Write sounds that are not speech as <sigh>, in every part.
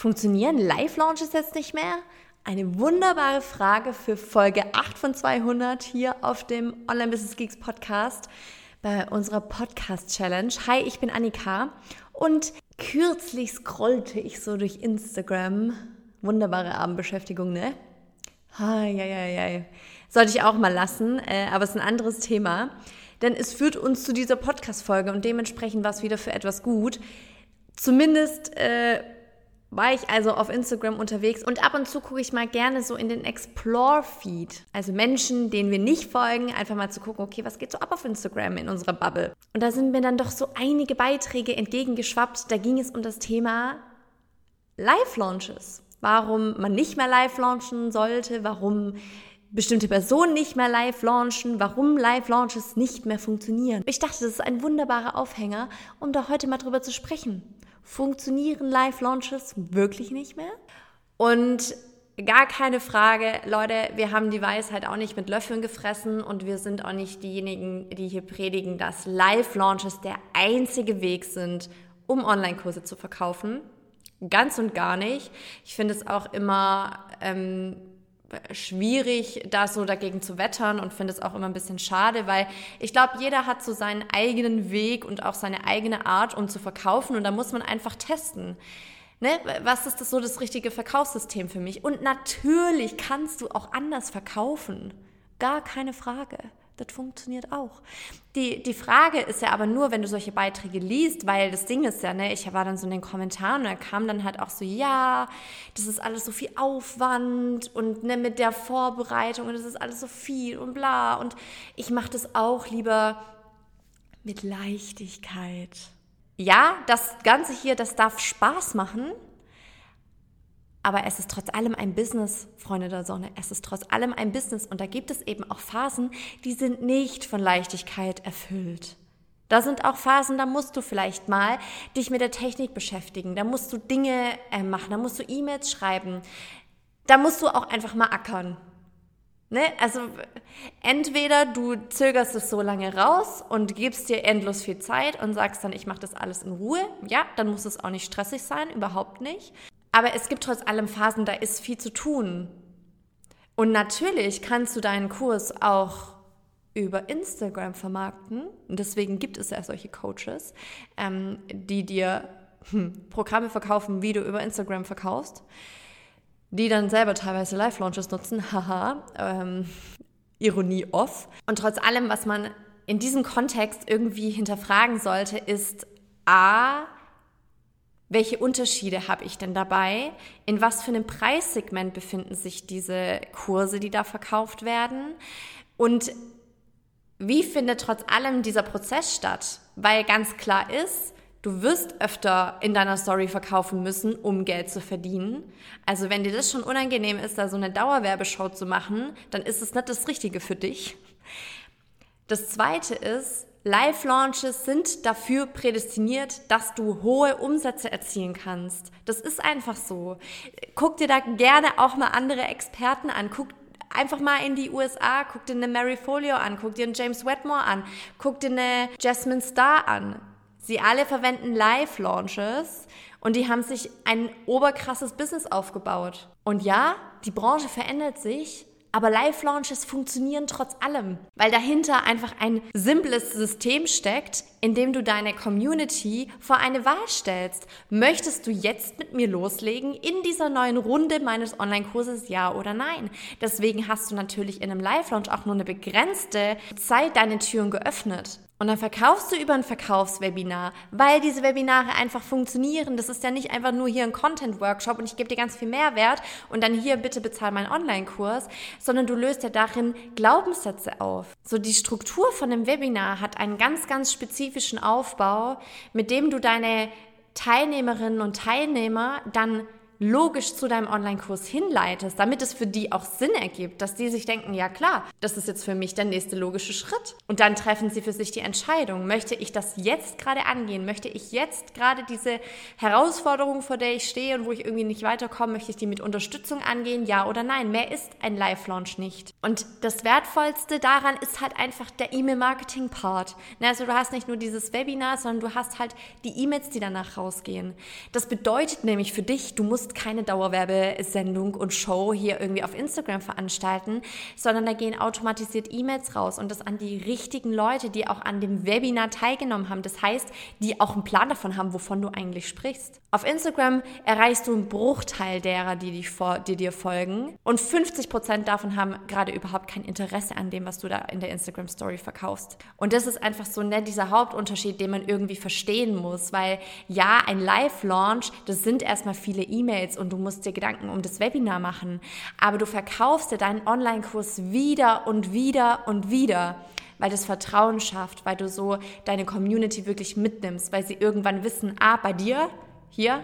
Funktionieren Live-Launches jetzt nicht mehr? Eine wunderbare Frage für Folge 8 von 200 hier auf dem Online Business Geeks Podcast bei unserer Podcast Challenge. Hi, ich bin Annika und kürzlich scrollte ich so durch Instagram. Wunderbare Abendbeschäftigung, ne? Hi, hi, hi, hi. Sollte ich auch mal lassen, äh, aber es ist ein anderes Thema. Denn es führt uns zu dieser Podcast-Folge und dementsprechend war es wieder für etwas gut. Zumindest äh, war ich also auf Instagram unterwegs und ab und zu gucke ich mal gerne so in den Explore-Feed. Also Menschen, denen wir nicht folgen, einfach mal zu gucken, okay, was geht so ab auf Instagram in unserer Bubble. Und da sind mir dann doch so einige Beiträge entgegengeschwappt. Da ging es um das Thema Live-Launches. Warum man nicht mehr live launchen sollte, warum bestimmte Personen nicht mehr live launchen, warum Live-Launches nicht mehr funktionieren. Ich dachte, das ist ein wunderbarer Aufhänger, um da heute mal drüber zu sprechen funktionieren Live-Launches wirklich nicht mehr. Und gar keine Frage, Leute, wir haben die Weisheit auch nicht mit Löffeln gefressen und wir sind auch nicht diejenigen, die hier predigen, dass Live-Launches der einzige Weg sind, um Online-Kurse zu verkaufen. Ganz und gar nicht. Ich finde es auch immer ähm, schwierig, da so dagegen zu wettern und finde es auch immer ein bisschen schade, weil ich glaube, jeder hat so seinen eigenen Weg und auch seine eigene Art, um zu verkaufen und da muss man einfach testen. Ne? Was ist das so das richtige Verkaufssystem für mich? Und natürlich kannst du auch anders verkaufen. Gar keine Frage. Das funktioniert auch. Die, die Frage ist ja aber nur, wenn du solche Beiträge liest, weil das Ding ist ja, ne, ich war dann so in den Kommentaren und da kam dann halt auch so, ja, das ist alles so viel Aufwand und ne, mit der Vorbereitung und das ist alles so viel und bla. Und ich mache das auch lieber mit Leichtigkeit. Ja, das Ganze hier, das darf Spaß machen, aber es ist trotz allem ein Business, Freunde der Sonne. Es ist trotz allem ein Business. Und da gibt es eben auch Phasen, die sind nicht von Leichtigkeit erfüllt. Da sind auch Phasen, da musst du vielleicht mal dich mit der Technik beschäftigen. Da musst du Dinge äh, machen. Da musst du E-Mails schreiben. Da musst du auch einfach mal ackern. Ne? Also entweder du zögerst es so lange raus und gibst dir endlos viel Zeit und sagst dann, ich mache das alles in Ruhe. Ja, dann muss es auch nicht stressig sein, überhaupt nicht. Aber es gibt trotz allem Phasen, da ist viel zu tun. Und natürlich kannst du deinen Kurs auch über Instagram vermarkten. Und deswegen gibt es ja solche Coaches, ähm, die dir hm, Programme verkaufen, wie du über Instagram verkaufst, die dann selber teilweise Live-Launches nutzen. <laughs> Haha, ähm, Ironie off. Und trotz allem, was man in diesem Kontext irgendwie hinterfragen sollte, ist A, welche Unterschiede habe ich denn dabei? In was für einem Preissegment befinden sich diese Kurse, die da verkauft werden? Und wie findet trotz allem dieser Prozess statt? Weil ganz klar ist, du wirst öfter in deiner Story verkaufen müssen, um Geld zu verdienen. Also wenn dir das schon unangenehm ist, da so eine Dauerwerbeshow zu machen, dann ist es nicht das Richtige für dich. Das zweite ist, Live-Launches sind dafür prädestiniert, dass du hohe Umsätze erzielen kannst. Das ist einfach so. Guck dir da gerne auch mal andere Experten an. Guck einfach mal in die USA, guck dir eine Mary Folio an, guck dir einen James Wetmore an, guck dir eine Jasmine Star an. Sie alle verwenden Live-Launches und die haben sich ein oberkrasses Business aufgebaut. Und ja, die Branche verändert sich, aber Live-Launches funktionieren trotz allem, weil dahinter einfach ein simples System steckt, in dem du deine Community vor eine Wahl stellst. Möchtest du jetzt mit mir loslegen in dieser neuen Runde meines Online-Kurses, ja oder nein? Deswegen hast du natürlich in einem Live-Launch auch nur eine begrenzte Zeit deine Türen geöffnet. Und dann verkaufst du über ein Verkaufswebinar, weil diese Webinare einfach funktionieren. Das ist ja nicht einfach nur hier ein Content-Workshop und ich gebe dir ganz viel Mehrwert und dann hier bitte bezahl meinen Online-Kurs, sondern du löst ja darin Glaubenssätze auf. So die Struktur von einem Webinar hat einen ganz, ganz spezifischen Aufbau, mit dem du deine Teilnehmerinnen und Teilnehmer dann logisch zu deinem Online-Kurs hinleitest, damit es für die auch Sinn ergibt, dass die sich denken, ja klar, das ist jetzt für mich der nächste logische Schritt. Und dann treffen sie für sich die Entscheidung, möchte ich das jetzt gerade angehen? Möchte ich jetzt gerade diese Herausforderung, vor der ich stehe und wo ich irgendwie nicht weiterkomme, möchte ich die mit Unterstützung angehen? Ja oder nein? Mehr ist ein Live-Launch nicht. Und das Wertvollste daran ist halt einfach der E-Mail-Marketing-Part. Also du hast nicht nur dieses Webinar, sondern du hast halt die E-Mails, die danach rausgehen. Das bedeutet nämlich für dich, du musst musst keine Dauerwerbesendung und Show hier irgendwie auf Instagram veranstalten, sondern da gehen automatisiert E-Mails raus und das an die richtigen Leute, die auch an dem Webinar teilgenommen haben. Das heißt, die auch einen Plan davon haben, wovon du eigentlich sprichst. Auf Instagram erreichst du einen Bruchteil derer, die, dich vor, die dir folgen. Und 50 Prozent davon haben gerade überhaupt kein Interesse an dem, was du da in der Instagram Story verkaufst. Und das ist einfach so nett, dieser Hauptunterschied, den man irgendwie verstehen muss, weil ja, ein Live-Launch, das sind erstmal viele E-Mails und du musst dir Gedanken um das Webinar machen, aber du verkaufst dir deinen Online-Kurs wieder und wieder und wieder weil das Vertrauen schafft, weil du so deine Community wirklich mitnimmst, weil sie irgendwann wissen, ah, bei dir, hier,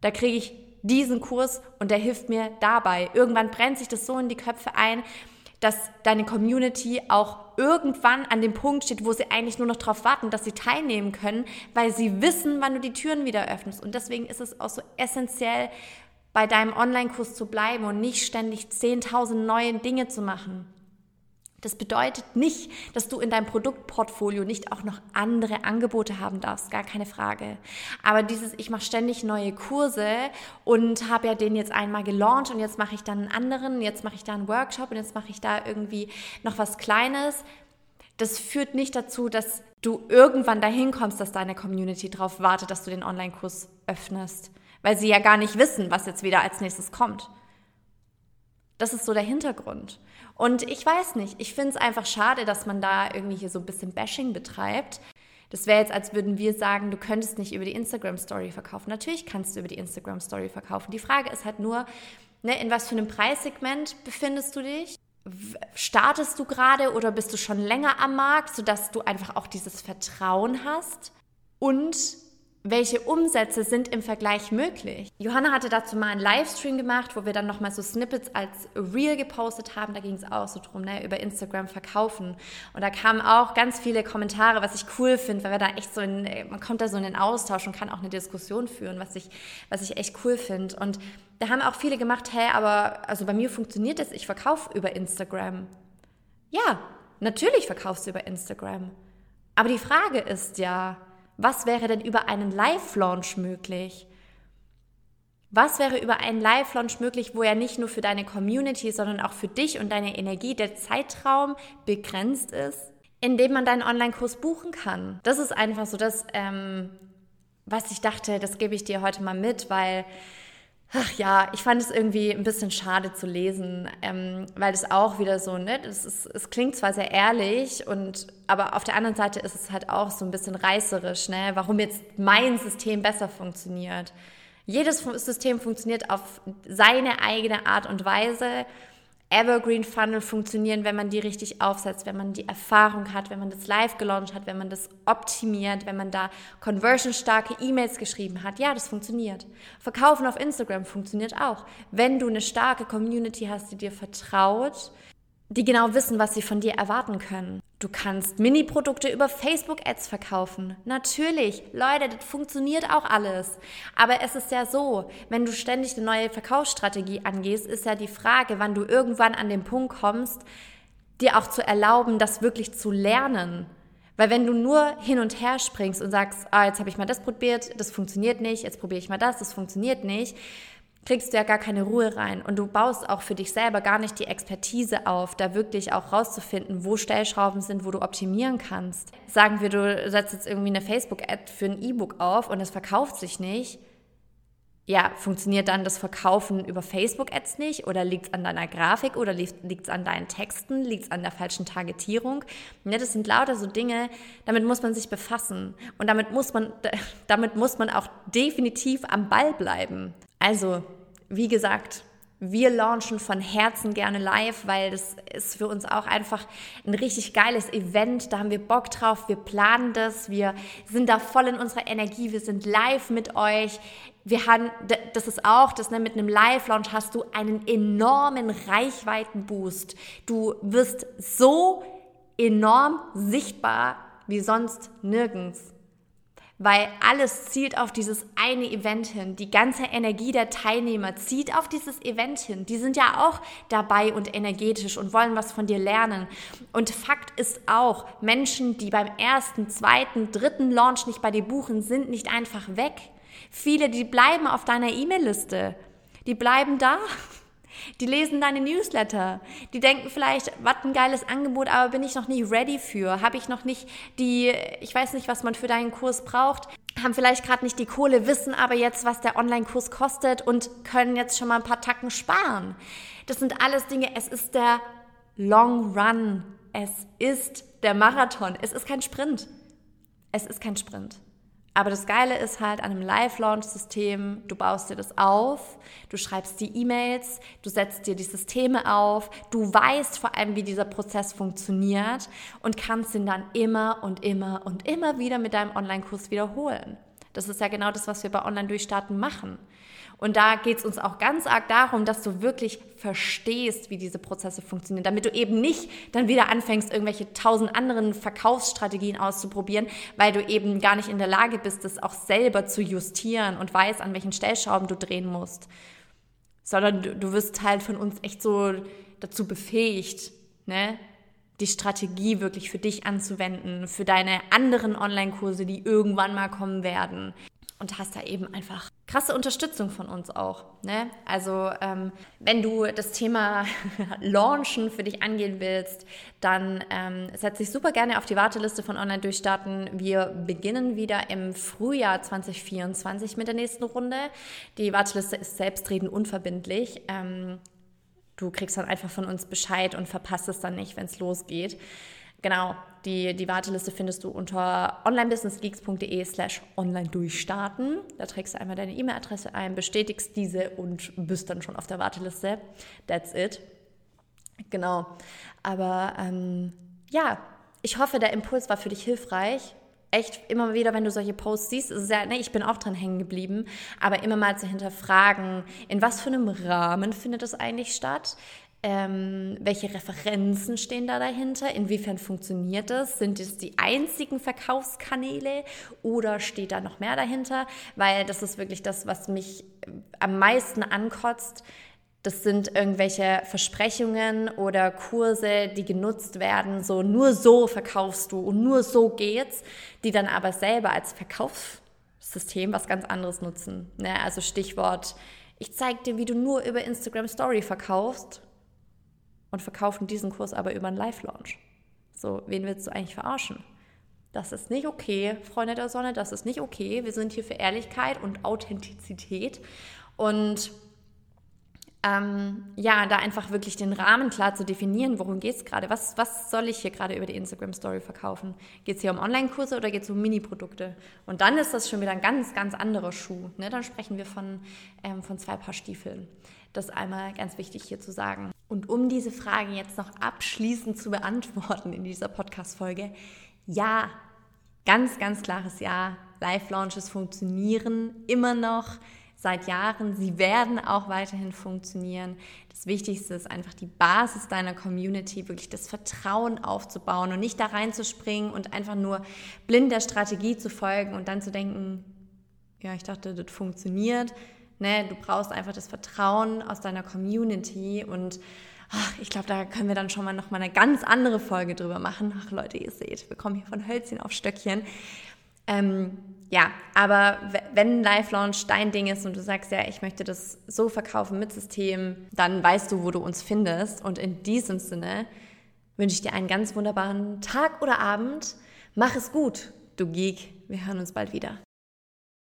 da kriege ich diesen Kurs und der hilft mir dabei. Irgendwann brennt sich das so in die Köpfe ein, dass deine Community auch irgendwann an dem Punkt steht, wo sie eigentlich nur noch darauf warten, dass sie teilnehmen können, weil sie wissen, wann du die Türen wieder öffnest. Und deswegen ist es auch so essentiell, bei deinem Online-Kurs zu bleiben und nicht ständig 10.000 neue Dinge zu machen. Das bedeutet nicht, dass du in deinem Produktportfolio nicht auch noch andere Angebote haben darfst, gar keine Frage. Aber dieses, ich mache ständig neue Kurse und habe ja den jetzt einmal gelauncht und jetzt mache ich dann einen anderen, jetzt mache ich da einen Workshop und jetzt mache ich da irgendwie noch was Kleines. Das führt nicht dazu, dass du irgendwann dahin kommst, dass deine Community darauf wartet, dass du den Online-Kurs öffnest, weil sie ja gar nicht wissen, was jetzt wieder als nächstes kommt. Das ist so der Hintergrund. Und ich weiß nicht, ich finde es einfach schade, dass man da irgendwie hier so ein bisschen Bashing betreibt. Das wäre jetzt, als würden wir sagen, du könntest nicht über die Instagram Story verkaufen. Natürlich kannst du über die Instagram Story verkaufen. Die Frage ist halt nur, ne, in was für einem Preissegment befindest du dich? Startest du gerade oder bist du schon länger am Markt, sodass du einfach auch dieses Vertrauen hast? Und welche Umsätze sind im Vergleich möglich. Johanna hatte dazu mal einen Livestream gemacht, wo wir dann nochmal so Snippets als Reel gepostet haben. Da ging es auch so drum, ne, über Instagram verkaufen. Und da kamen auch ganz viele Kommentare, was ich cool finde, weil wir da echt so in, man kommt da so in den Austausch und kann auch eine Diskussion führen, was ich, was ich echt cool finde. Und da haben auch viele gemacht, hey, aber also bei mir funktioniert das, ich verkaufe über Instagram. Ja, natürlich verkaufst du über Instagram. Aber die Frage ist ja, was wäre denn über einen Live-Launch möglich? Was wäre über einen Live-Launch möglich, wo ja nicht nur für deine Community, sondern auch für dich und deine Energie der Zeitraum begrenzt ist, in dem man deinen Online-Kurs buchen kann? Das ist einfach so das, ähm, was ich dachte, das gebe ich dir heute mal mit, weil Ach ja, ich fand es irgendwie ein bisschen schade zu lesen, ähm, weil es auch wieder so, ne, es, ist, es klingt zwar sehr ehrlich, und, aber auf der anderen Seite ist es halt auch so ein bisschen reißerisch, ne, warum jetzt mein System besser funktioniert. Jedes System funktioniert auf seine eigene Art und Weise Evergreen Funnel funktionieren, wenn man die richtig aufsetzt, wenn man die Erfahrung hat, wenn man das live gelauncht hat, wenn man das optimiert, wenn man da conversionstarke E-Mails geschrieben hat. Ja, das funktioniert. Verkaufen auf Instagram funktioniert auch. Wenn du eine starke Community hast, die dir vertraut, die genau wissen, was sie von dir erwarten können. Du kannst Mini-Produkte über Facebook-Ads verkaufen. Natürlich, Leute, das funktioniert auch alles. Aber es ist ja so, wenn du ständig eine neue Verkaufsstrategie angehst, ist ja die Frage, wann du irgendwann an den Punkt kommst, dir auch zu erlauben, das wirklich zu lernen. Weil wenn du nur hin und her springst und sagst, ah, jetzt habe ich mal das probiert, das funktioniert nicht, jetzt probiere ich mal das, das funktioniert nicht, kriegst du ja gar keine Ruhe rein und du baust auch für dich selber gar nicht die Expertise auf, da wirklich auch rauszufinden, wo Stellschrauben sind, wo du optimieren kannst. Sagen wir, du setzt jetzt irgendwie eine Facebook-Ad für ein E-Book auf und es verkauft sich nicht. Ja, funktioniert dann das Verkaufen über Facebook-Ads nicht? Oder liegt es an deiner Grafik? Oder liegt es an deinen Texten? Liegt es an der falschen Targetierung? Ja, das sind lauter so Dinge, damit muss man sich befassen. Und damit muss man, <laughs> damit muss man auch definitiv am Ball bleiben. Also, wie gesagt, wir launchen von Herzen gerne live, weil das ist für uns auch einfach ein richtig geiles Event. Da haben wir Bock drauf. Wir planen das. Wir sind da voll in unserer Energie. Wir sind live mit euch. Wir haben, das ist auch, das ne, mit einem Live-Launch hast du einen enormen Reichweitenboost. Du wirst so enorm sichtbar wie sonst nirgends weil alles zielt auf dieses eine Event hin. Die ganze Energie der Teilnehmer zieht auf dieses Event hin. Die sind ja auch dabei und energetisch und wollen was von dir lernen. Und Fakt ist auch, Menschen, die beim ersten, zweiten, dritten Launch nicht bei dir buchen, sind nicht einfach weg. Viele, die bleiben auf deiner E-Mail-Liste. Die bleiben da. Die lesen deine Newsletter. Die denken vielleicht, was ein geiles Angebot, aber bin ich noch nicht ready für? Habe ich noch nicht die, ich weiß nicht, was man für deinen Kurs braucht. Haben vielleicht gerade nicht die Kohle, wissen aber jetzt, was der Online-Kurs kostet und können jetzt schon mal ein paar Tacken sparen. Das sind alles Dinge, es ist der Long Run. Es ist der Marathon. Es ist kein Sprint. Es ist kein Sprint. Aber das Geile ist halt an einem Live-Launch-System, du baust dir das auf, du schreibst die E-Mails, du setzt dir die Systeme auf, du weißt vor allem, wie dieser Prozess funktioniert und kannst ihn dann immer und immer und immer wieder mit deinem Online-Kurs wiederholen. Das ist ja genau das, was wir bei Online-Durchstarten machen. Und da geht es uns auch ganz arg darum, dass du wirklich verstehst, wie diese Prozesse funktionieren, damit du eben nicht dann wieder anfängst, irgendwelche tausend anderen Verkaufsstrategien auszuprobieren, weil du eben gar nicht in der Lage bist, das auch selber zu justieren und weißt, an welchen Stellschrauben du drehen musst. Sondern du, du wirst halt von uns echt so dazu befähigt, ne? die Strategie wirklich für dich anzuwenden, für deine anderen Online-Kurse, die irgendwann mal kommen werden und hast da eben einfach krasse Unterstützung von uns auch. Ne? Also ähm, wenn du das Thema <laughs> Launchen für dich angehen willst, dann ähm, setz dich super gerne auf die Warteliste von Online Durchstarten. Wir beginnen wieder im Frühjahr 2024 mit der nächsten Runde. Die Warteliste ist selbstredend unverbindlich. Ähm, du kriegst dann einfach von uns Bescheid und verpasst es dann nicht, wenn es losgeht. Genau, die, die Warteliste findest du unter onlinebusinessgeeks.de slash online durchstarten. Da trägst du einmal deine E-Mail-Adresse ein, bestätigst diese und bist dann schon auf der Warteliste. That's it. Genau. Aber ähm, ja, ich hoffe, der Impuls war für dich hilfreich. Echt immer wieder, wenn du solche Posts siehst, ist es ja, ne, ich bin auch dran hängen geblieben, aber immer mal zu hinterfragen, in was für einem Rahmen findet das eigentlich statt? Ähm, welche Referenzen stehen da dahinter? Inwiefern funktioniert das? Sind es die einzigen Verkaufskanäle oder steht da noch mehr dahinter? Weil das ist wirklich das, was mich am meisten ankotzt. Das sind irgendwelche Versprechungen oder Kurse, die genutzt werden, so nur so verkaufst du und nur so geht's, die dann aber selber als Verkaufssystem was ganz anderes nutzen. Ne? Also Stichwort, ich zeige dir, wie du nur über Instagram Story verkaufst und verkaufen diesen Kurs aber über einen Live-Launch. So, wen willst du eigentlich verarschen? Das ist nicht okay, Freunde der Sonne, das ist nicht okay. Wir sind hier für Ehrlichkeit und Authentizität. Und ähm, ja, da einfach wirklich den Rahmen klar zu definieren, worum geht es gerade? Was, was soll ich hier gerade über die Instagram-Story verkaufen? Geht es hier um Online-Kurse oder geht es um Mini-Produkte? Und dann ist das schon wieder ein ganz, ganz anderer Schuh. Ne? Dann sprechen wir von, ähm, von zwei Paar Stiefeln. Das ist einmal ganz wichtig hier zu sagen. Und um diese Frage jetzt noch abschließend zu beantworten in dieser Podcast-Folge, ja, ganz, ganz klares Ja. Live-Launches funktionieren immer noch seit Jahren. Sie werden auch weiterhin funktionieren. Das Wichtigste ist einfach die Basis deiner Community, wirklich das Vertrauen aufzubauen und nicht da reinzuspringen und einfach nur blind der Strategie zu folgen und dann zu denken, ja, ich dachte, das funktioniert, Ne, du brauchst einfach das Vertrauen aus deiner Community und ach, ich glaube, da können wir dann schon mal noch mal eine ganz andere Folge drüber machen. Ach Leute, ihr seht, wir kommen hier von Hölzchen auf Stöckchen. Ähm, ja, aber wenn Live Launch dein Ding ist und du sagst, ja, ich möchte das so verkaufen mit System, dann weißt du, wo du uns findest. Und in diesem Sinne wünsche ich dir einen ganz wunderbaren Tag oder Abend. Mach es gut, du Geek. Wir hören uns bald wieder.